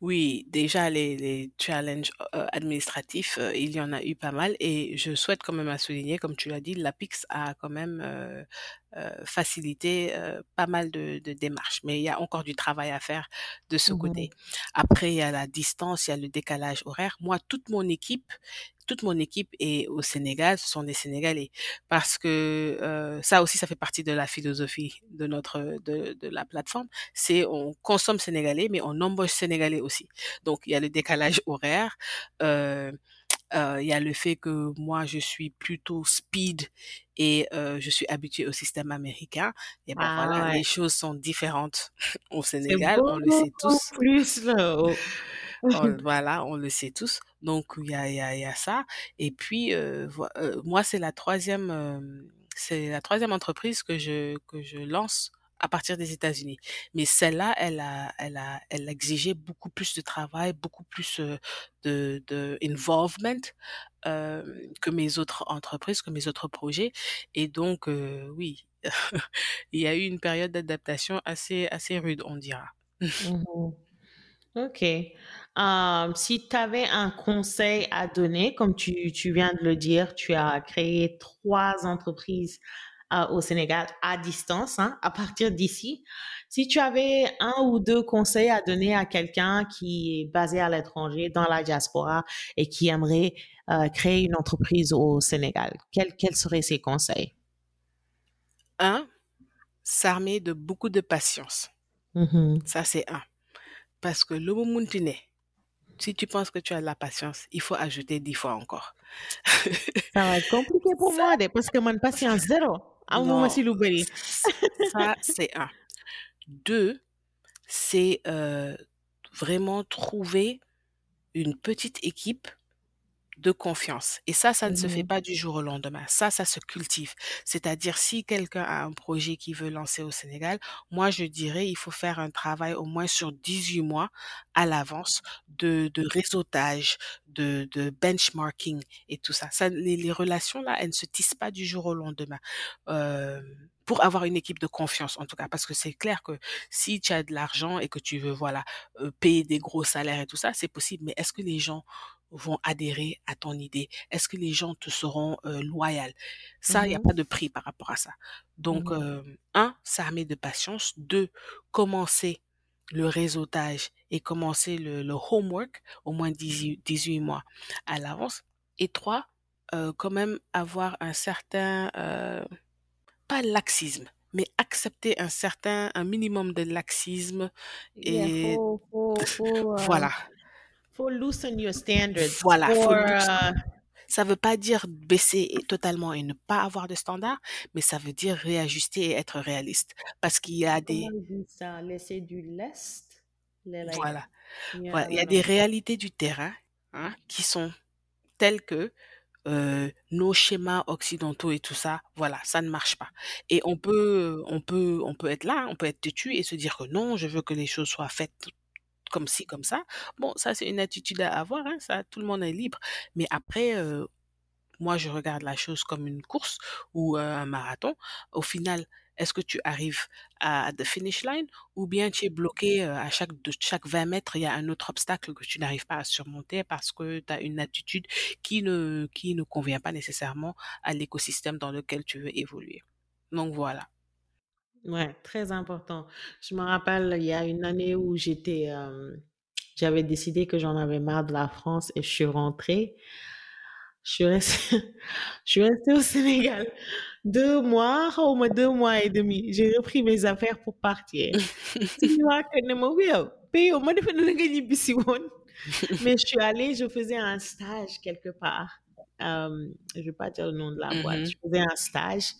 Oui, déjà les, les challenges euh, administratifs, euh, il y en a eu pas mal et je souhaite quand même à souligner, comme tu l'as dit, l'APIX a quand même euh, facilité pas mal de, de démarches, mais il y a encore du travail à faire de ce Mhm. côté. Après, il y a la distance, il y a le décalage horaire. Moi, toute mon équipe, toute mon équipe est au Sénégal, ce sont des Sénégalais, parce que euh, ça aussi, ça fait partie de la philosophie de notre de, de la plateforme c'est on consomme sénégalais, mais on embauche sénégalais aussi. Donc il y a le décalage horaire, euh, euh, il y a le fait que moi je suis plutôt speed et euh, je suis habituée au système américain. Et ben Ah voilà, ouais. les choses sont différentes au Sénégal, on le sait tous. plus là. On- voilà, on le sait tous. Donc il y a, ça. Et puis euh, euh, moi c'est la troisième, euh, c'est la troisième entreprise que je que je lance à partir des États-Unis. Mais celle-là, elle a, elle a, elle a exigé beaucoup plus de travail, beaucoup plus de, de involvement que mes autres entreprises, que mes autres projets. Et donc, oui, il y a eu une période d'adaptation assez, assez rude, on dira. Mhm. OK. Euh, si tu avais un conseil à donner, comme tu, tu viens de le dire, tu as créé trois entreprises euh, au Sénégal à distance, hein, à partir d'ici. Si tu avais un ou deux conseils à donner à quelqu'un qui est basé à l'étranger, dans la diaspora, et qui aimerait euh, créer une entreprise au Sénégal, quels, quels seraient ces conseils? Un, s'armer de beaucoup de patience. Mhm. Ça, c'est un. Parce que le moment où tu nais, si tu penses que tu as de la patience, il faut ajouter dix fois encore. Ça va être compliqué pour moi, de- parce que mon patience zéro. Ah, moi, Non. si. Ça, c'est un. Deux, c'est euh, vraiment trouver une petite équipe de confiance. Et ça, ça ne se fait Mhm. pas du jour au lendemain. Ça, ça se cultive. C'est-à-dire, si quelqu'un a un projet qu'il veut lancer au Sénégal, moi, je dirais, il faut faire un travail au moins sur 18 mois à l'avance de, de réseautage, de, de benchmarking et tout ça. ça les, les relations, là, elles ne se tissent pas du jour au lendemain. Euh, pour avoir une équipe de confiance, en tout cas, parce que c'est clair que si tu as de l'argent et que tu veux, voilà, euh, payer des gros salaires et tout ça, c'est possible. Mais est-ce que les gens vont adhérer à ton idée Est-ce que les gens te seront euh, loyaux Ça, il n'y a Mhm. pas de prix par rapport à ça. Donc, Mhm. euh, un, s'armer de patience. Deux, commencer le réseautage et commencer le, le homework au moins 18, 18 mois à l'avance. Et trois, euh, quand même avoir un certain, euh, pas laxisme, mais accepter un certain, un minimum de laxisme et faut, euh, voilà. Faut loosen your standards. Voilà, faut for, loosen. euh, Ça veut pas dire baisser totalement et ne pas avoir de standards, mais ça veut dire réajuster et être réaliste. Parce qu'il y a des, comment on dit ça? Laisser du lest? Le- like, voilà, yeah, voilà, il y a des réalités du terrain, hein, qui sont telles que euh, nos schémas occidentaux et tout ça, voilà, ça ne marche pas. Et on peut, on peut, on peut être là, on peut être têtu et se dire que non, je veux que les choses soient faites comme ci, comme ça. Bon, ça c'est une attitude à avoir, hein, ça, tout le monde est libre. Mais après, euh, moi, je regarde la chose comme une course ou euh, un marathon. Au final, est-ce que tu arrives à the finish line ou bien tu es bloqué euh, à chaque, de chaque 20 mètres, il y a un autre obstacle que tu n'arrives pas à surmonter parce que tu as une attitude qui ne, qui ne convient pas nécessairement à l'écosystème dans lequel tu veux évoluer. Donc voilà. Ouais, très important. Je me rappelle, il y a une année où j'étais, euh, j'avais décidé que j'en avais marre de la France et je suis rentrée. Je suis restée, je suis restée au Sénégal deux mois, au moins deux mois et demi. J'ai repris mes affaires pour partir. Ne ne mais je suis allée je faisais un stage quelque part euh, je vais pas dire le nom de la boîte Mhm. je faisais un stage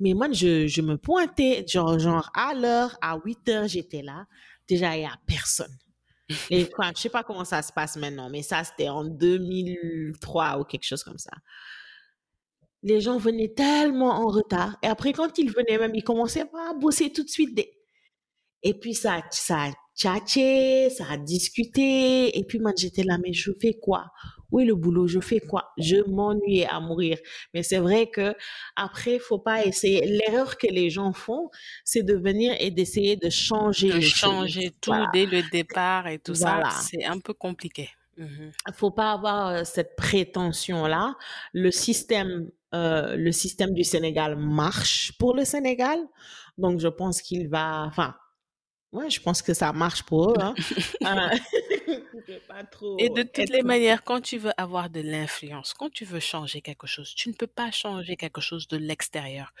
mais moi je, je me pointais genre, genre à l'heure à 8 heures j'étais là. Déjà il y a personne. Et quoi je sais pas comment ça se passe maintenant mais ça c'était en 2003 ou quelque chose comme ça. Les gens venaient tellement en retard. Et après quand ils venaient même ils commençaient pas à bosser tout de suite. Des et puis ça, ça a tchatché, ça a discuté. Et puis moi, j'étais là, mais je fais quoi? Où est le boulot? Je fais quoi? Je m'ennuyais à mourir. Mais c'est vrai que après, faut pas essayer. L'erreur que les gens font, c'est de venir et d'essayer de changer De choses. changer tout Voilà. dès le départ et tout ça, c'est un peu compliqué. Mhm. faut pas avoir euh, cette prétention-là. Le système, euh, le système du Sénégal marche pour le Sénégal. Donc, je pense qu'il va, enfin, ouais, je pense que ça marche pour eux. Hein. Euh, pas trop Et de toutes être- les manières, quand tu veux avoir de l'influence, quand tu veux changer quelque chose, tu ne peux pas changer quelque chose de l'extérieur.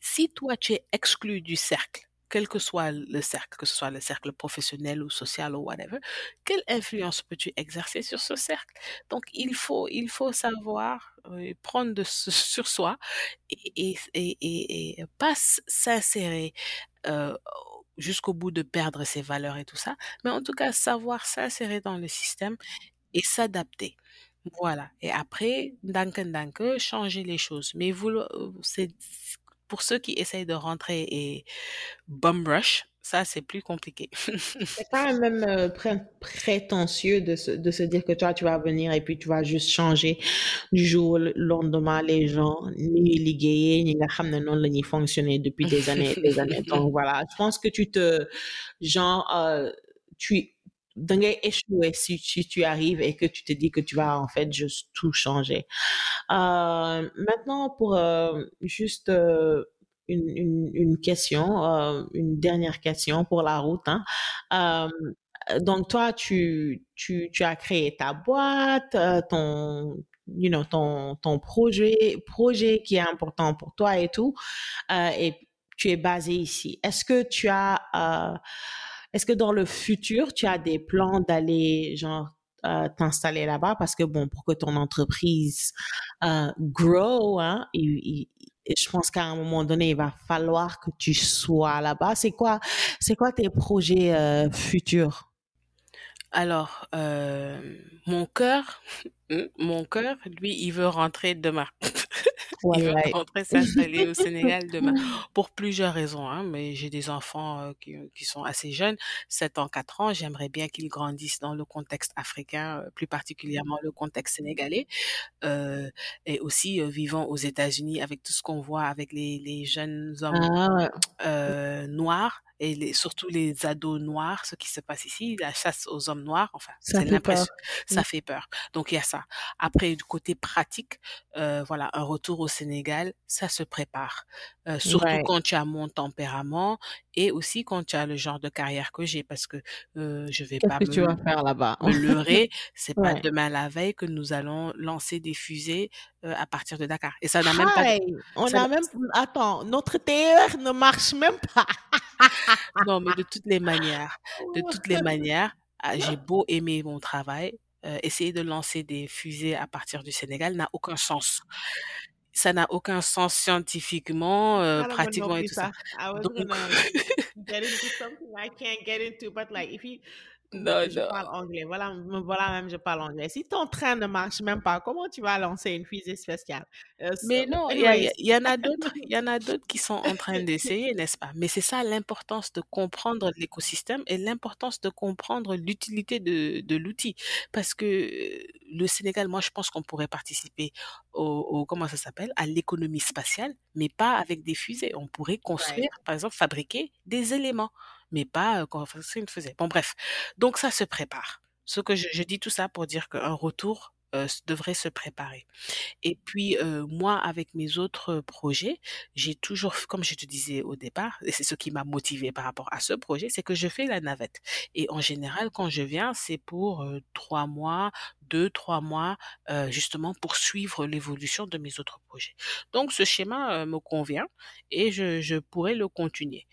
Si toi, tu es exclu du cercle, quel que soit le cercle, que ce soit le cercle professionnel ou social ou whatever, quelle influence peux-tu exercer sur ce cercle? Donc, il faut, il faut savoir euh, prendre de, ce- sur soi et, et, et, et, et pas s'insérer euh, jusqu'au bout de perdre ses valeurs et tout ça, mais en tout cas savoir s'insérer dans le système et s'adapter. Voilà. Et après, danke danke, changer les choses. Mais vous, euh, c'est pour ceux qui essayent de rentrer et bum rush, Ça, c'est plus compliqué. C'est quand même euh, pré- prétentieux de se, de se dire que toi, tu vas venir et puis tu vas juste changer du jour au lendemain les gens, ni liguer, ni la ñuy fonctionner depuis des années et des années. Donc voilà, je pense que tu te, genre, euh, tu, da ngay échouer si, tu arrives et que tu te dis que tu vas en fait juste tout changer. Euh, maintenant, pour euh, juste une, une, question, euh, une dernière question pour la route. Hein. Euh, donc, toi, tu, tu, tu as créé ta boîte, euh, ton, you know, ton, ton projet, projet qui est important pour toi et tout, et tu es basé ici. Est-ce que tu as, est-ce que dans le futur, tu as des plans d'aller, genre, t'installer là-bas? Parce que, bon, pour que ton entreprise grow, hein, il- il- je pense qu'à un moment donné, il va falloir que tu sois là-bas. C'est quoi, c'est quoi tes projets euh, futurs? Alors, euh, mon cœur, mon cœur, lui, il veut rentrer demain. Il veut Voilà. rentrer s'installer au Sénégal demain pour plusieurs raisons, hein, mais j'ai des enfants euh, qui, qui sont assez jeunes, 7 ans, 4 ans. J'aimerais bien qu'ils grandissent dans le contexte africain, euh, plus particulièrement le contexte sénégalais, euh, et aussi euh, vivant aux États-Unis avec tout ce qu'on voit avec les, les jeunes hommes Ah, ouais. euh, noirs et les, surtout les ados noirs, ce qui se passe ici, la chasse aux hommes noirs, enfin, Ça c'est fait peur. l'impression, ça fait peur. Donc il y a ça. Après, du côté pratique, euh, voilà, un retour au Sénégal, ça se prépare. Euh, surtout Ouais. quand tu as mon tempérament et aussi quand tu as le genre de carrière que j'ai, parce que euh, je vais pas que tu me, vas faire là-bas? me leurrer, c'est pas Ouais. demain la veille que nous allons lancer des fusées euh, à partir de Dakar. Et ça n'a même pas! On ça, a même, attends, notre TER ne marche même pas. non, mais de toutes les manières, de toutes les manières, ah, j'ai beau aimer mon travail, euh, essayer de lancer des fusées à partir du Sénégal n'a aucun sens. Ça n'a aucun sens scientifiquement, euh, ma pratiquement et tout ça. Donc, non, je non. parle anglais. Voilà, me voilà même, je parle anglais. Si ton train ne marche même pas, comment tu vas lancer une fusée spatiale? Euh, Mais non, il y, en a d'autres, il y en a d'autres qui sont en train d'essayer, n'est-ce pas? Mais c'est ça l'importance de comprendre l'écosystème et l'importance de comprendre l'utilité de, de l'outil. Parce que euh, le Sénégal, moi, je pense qu'on pourrait participer au, au- comment ça s'appelle, à l'économie spatiale, mais pas avec des fusées. On pourrait construire, par exemple, fabriquer des éléments, mais pas euh, construire une fusée. Bon, bref. Donc ça se prépare. Ce que je, dis tout ça pour dire qu'un retour euh, devrait se préparer. Et puis, euh, moi, avec mes autres projets, j'ai toujours, comme je te disais au départ, et c'est ce qui m'a motivé par rapport à ce projet, c'est que je fais la navette. Et en général, quand je viens, c'est pour trois mois, deux, trois mois, euh, justement pour suivre l'évolution de mes autres projets. Donc, ce schéma euh, me convient et je, je pourrais le continuer.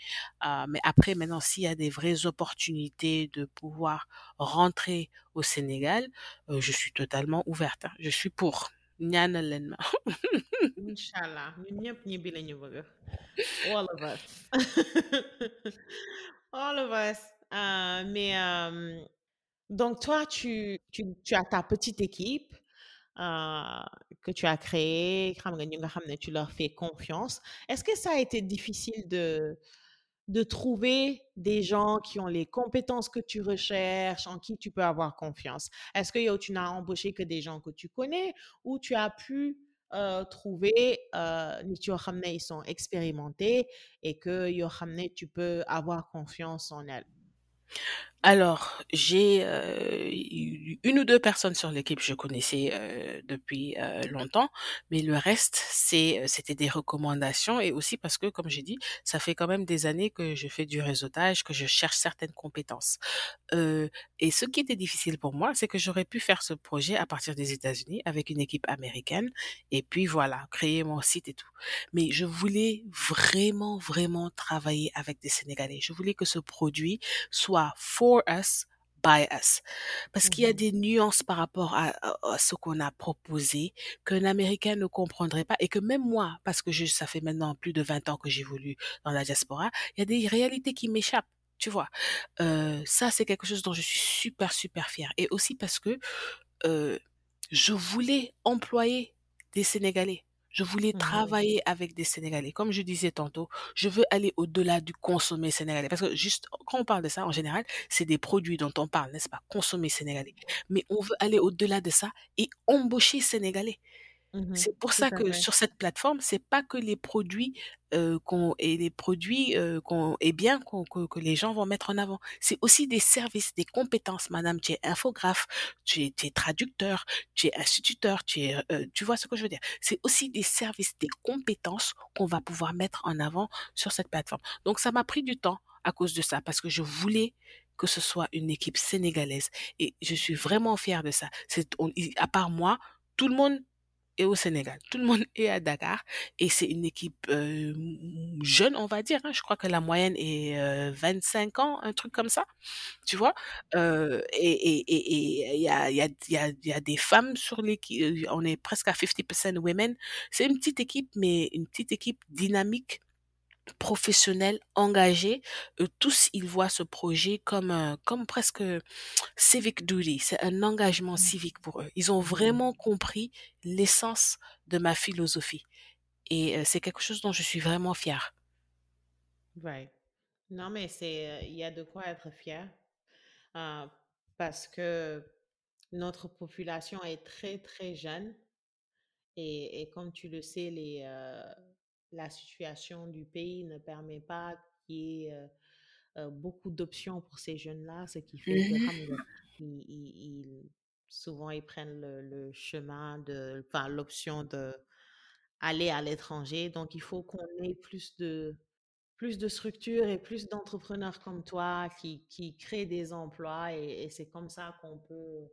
Euh, mais après, maintenant, s'il y a des vraies opportunités de pouvoir rentrer au Sénégal, euh, je suis totalement ouverte. hein. Je suis pour. ñaanal leen ma. Inch'Allah. ñun ñëpp ñibbi lañu bëgg. All of us. All of us. Euh, mais donc toi, tu, as ta petite équipe euh, que tu as créée, tu leur fais confiance. Est-ce que ça a été difficile de, trouver des gens qui ont les compétences que tu recherches, en qui tu peux avoir confiance? Est-ce que tu n'as embauché que des gens que tu connais ou tu as pu euh, trouver euh, ils sont expérimentés et que tu peux avoir confiance en elles? Alors, j'ai euh, eu une ou deux personnes sur l'équipe que je connaissais euh, depuis euh, longtemps, mais le reste, c'est, c'était des recommandations et aussi parce que, comme j'ai dit, ça fait quand même des années que je fais du réseautage, que je cherche certaines compétences. Et ce qui était difficile pour moi, c'est que j'aurais pu faire ce projet à partir des États-Unis avec une équipe américaine et puis voilà, créer mon site et tout. Mais je voulais vraiment, vraiment travailler avec des Sénégalais. Je voulais que ce produit soit for us, by us. Parce qu'il y a Mhm. des nuances par rapport à, à- à ce qu'on a proposé qu'un Américain ne comprendrait pas et que même moi, parce que je, ça fait maintenant plus de 20 ans que j'évolue dans la diaspora, il y a des réalités qui m'échappent. Tu vois, Euh, ça c'est quelque chose dont je suis super super fière et aussi parce que euh, je voulais employer des Sénégalais. Je voulais Mhm. travailler avec des Sénégalais. Comme je disais tantôt, je veux aller au-delà du consommer sénégalais. Parce que juste, quand on parle de ça, en général, c'est des produits dont on parle, n'est-ce pas? Consommer sénégalais. Mais on veut aller au-delà de ça et embaucher sénégalais. Mhm. C'est pour ça que sur cette plateforme, c'est pas que les produits euh, qu'on et les produits euh, qu'on et bien que, que les gens vont mettre en avant. C'est aussi des services, des compétences. Madame, tu es infographe, tu es, tu es traducteur, tu es instituteur, tu es, euh, tu vois ce que je veux dire? C'est aussi des services, des compétences qu'on va pouvoir mettre en avant sur cette plateforme. Donc ça m'a pris du temps à cause de ça parce que je voulais que ce soit une équipe sénégalaise et je suis vraiment fière de ça. C'est à part moi, tout le monde au Sénégal. Tout le monde est à Dakar et c'est une équipe euh, jeune, on va dire. hein. Je crois que la moyenne est euh, 25 ans, un truc comme ça, tu vois. Euh, et et et et il y a il y a il y il y a des femmes sur l'équipe. euh, On est presque à 50% women. C'est une petite équipe, mais une petite équipe dynamique professionnels, engagés, eux tous, ils voient ce projet comme un- comme presque civic duty. C'est un engagement civique pour eux. Ils ont vraiment compris l'essence de ma philosophie. Et euh, c'est quelque chose dont je suis vraiment fière. Right. Non, mais c'est, euh, il y a de quoi être fier euh, parce que notre population est très, très jeune et, et comme tu le sais, les, euh, la situation du pays ne permet pas qu'il y ait euh, euh, beaucoup d'options pour ces jeunes-là, ce qui fait que xam nga, ils, ils- ils- souvent ils prennent le, le chemin de, enfin, l'option de aller à l'étranger. Donc, il faut qu'on ait plus de, plus de structures et plus d'entrepreneurs comme toi qui, qui créent des emplois et, et c'est comme ça qu'on peut,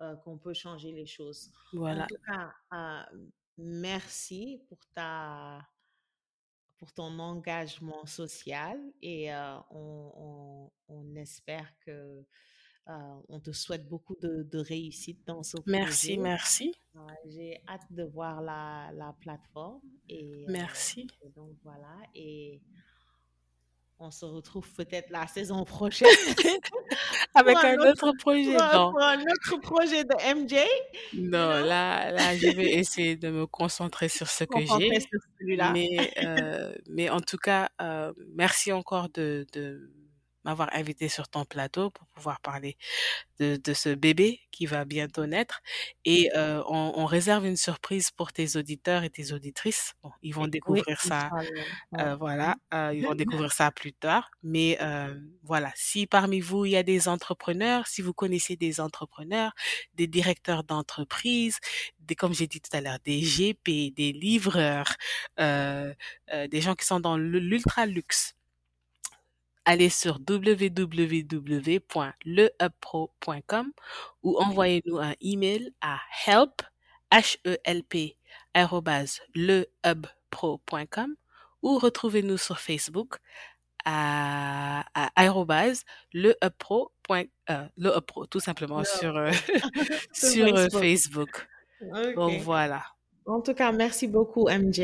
euh, qu'on peut changer les choses. En Voilà. tout cas, euh, merci pour ta, pour ton engagement social et euh, on, on- on espère que euh, on te souhaite beaucoup de, de réussite dans ce Merci, projet. merci, Euh, J'ai hâte de voir la, la plateforme et, merci. et donc voilà et on se retrouve peut-être la saison prochaine Avec un un autre, autre projet, pour non. pour un autre projet de MJ. Non, là, là, je vais essayer de me concentrer sur ce que j'ai. Mais, euh, mais en tout cas, euh, merci encore de, de m'avoir invité sur ton plateau pour pouvoir parler de, de ce bébé qui va bientôt naître. Et euh, on, on réserve une surprise pour tes auditeurs et tes auditrices. Bon, ils vont Oui, découvrir ça, euh, Ouais. voilà, euh, ils vont découvrir ça plus tard. Mais voilà, si parmi vous, il y a des entrepreneurs, si vous connaissez des entrepreneurs, des directeurs d'entreprise, des, comme j'ai dit tout à l'heure, des GP, des livreurs, des gens qui sont dans l'ultra luxe, allez sur www.lehubpro.com ou envoyez-nous un email à help, H-E-L-P, arrobase lehubpro.com ou retrouvez-nous sur Facebook à, à lehubpro. point- euh, tout simplement Le- sur, euh, Facebook. Donc voilà. En tout cas, merci beaucoup, MJ.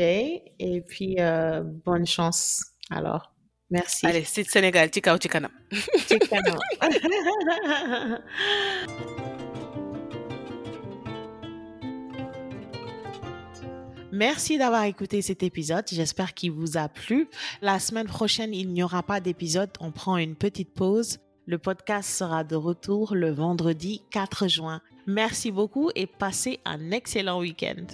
Et puis, euh, bonne chance. Alors, merci. Allez, c'est Sénégal, Tika ou Tikanam. Chicano. Merci d'avoir écouté cet épisode. J'espère qu'il vous a plu. La semaine prochaine, il n'y aura pas d'épisode. On prend une petite pause. Le podcast sera de retour le vendredi 4 juin. Merci beaucoup et passez un excellent week-end.